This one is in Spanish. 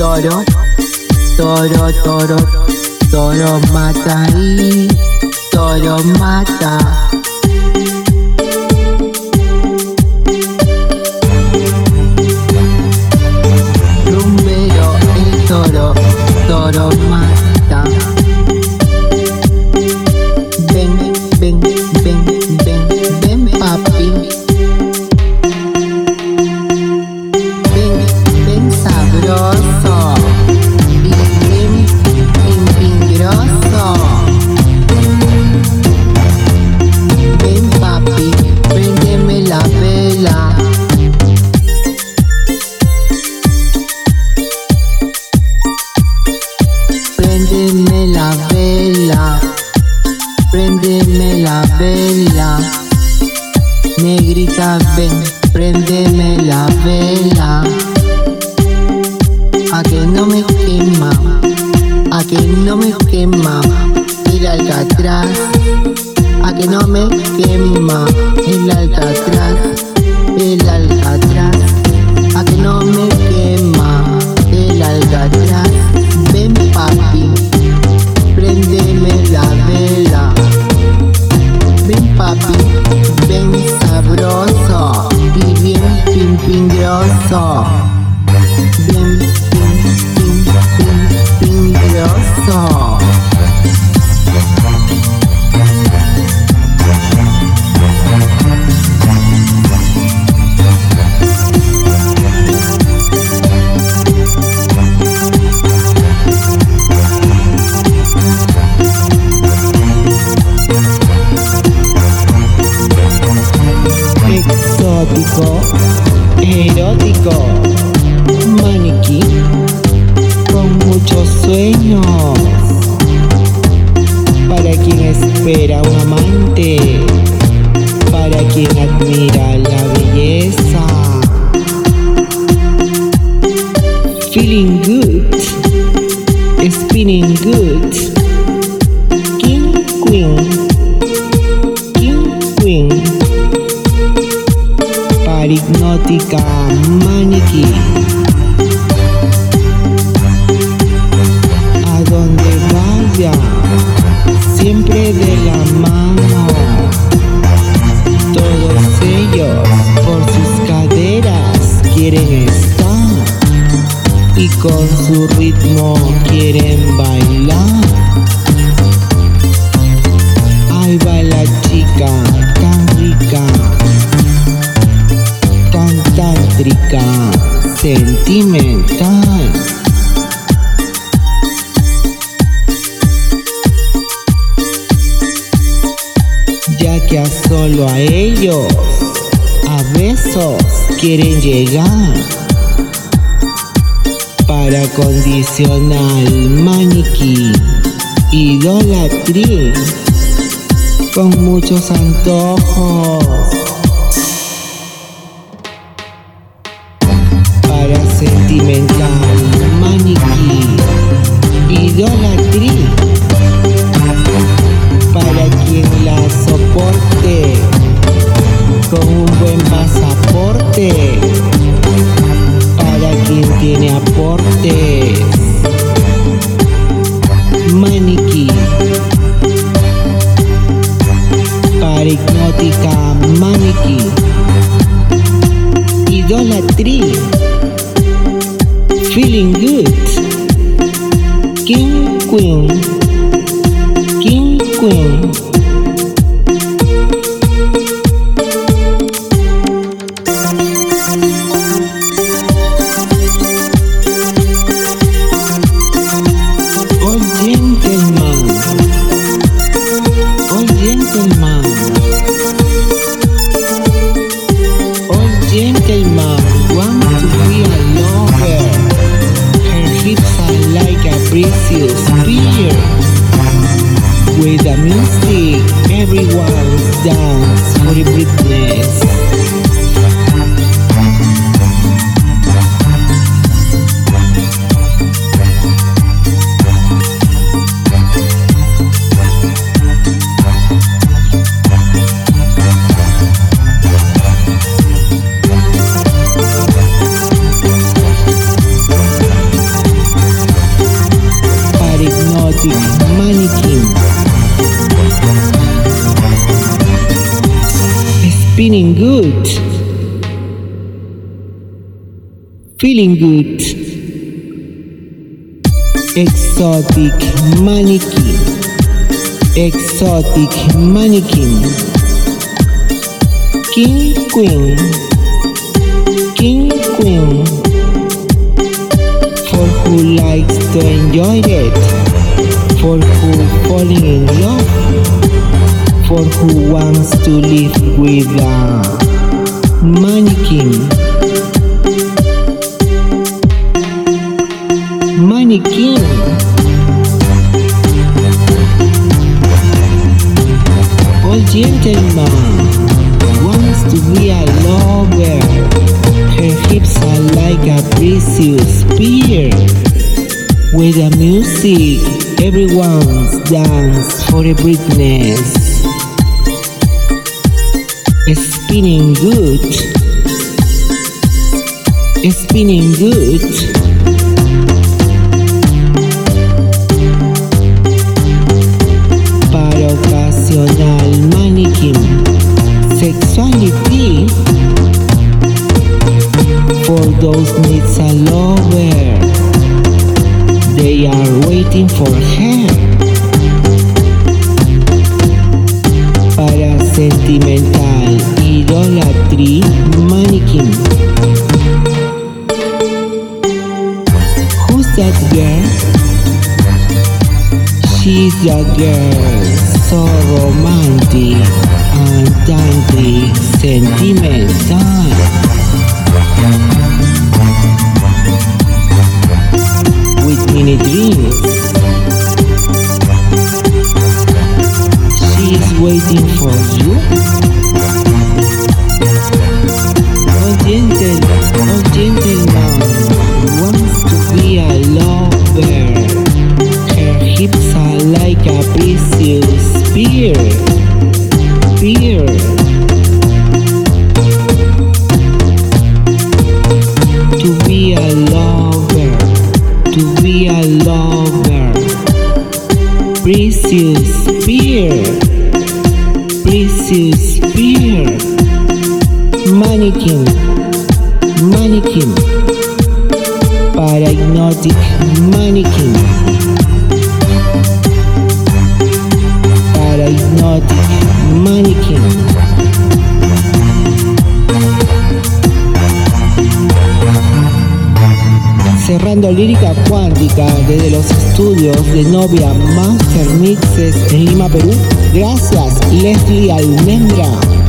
toro, toro, toro, toro mata y toro mata. Rumbero, el toro, toro mata. Ven, ven, ven, king, queen, king, queen paripnótica maniquí. A donde vaya, siempre de la mano. Todos ellos por sus caderas quieren estar con su ritmo quieren bailar. Ahí va la chica tan rica tan tántrica, sentimental. Ya que a solo a ellos, a besos quieren llegar. Para condicionar maniquí, idolatría, con muchos antojos. para sentimental, maniquí, idolatría, para quien la soporte con un buen pasaporte, para quien tiene aportes, Feeling good. King Queen. King Queen. Spinning good, feeling good, exotic mannequin, exotic mannequin, king queen, king queen, for who likes to enjoy it, for who falling in love, for who wants to live with uh, a mannequin. Mannequin. All gentleman wants to be a lover. Her hips are like a precious spear. With the music, everyone's dance for a Britness. Spinning good. It's Spinning good. Sexuality. For those needs a lover. They are waiting for idolatry mannequin. Who's that girl? She's a girl so romantic and tantric sentimental. Mannequin. Mannequin. Parahypnotic mannequin. Parahypnotic mannequin. Cerrando lírica cuántica desde los estudios de Novia Master Mixes en Lima, Perú. Gracias, Leslie Almendra.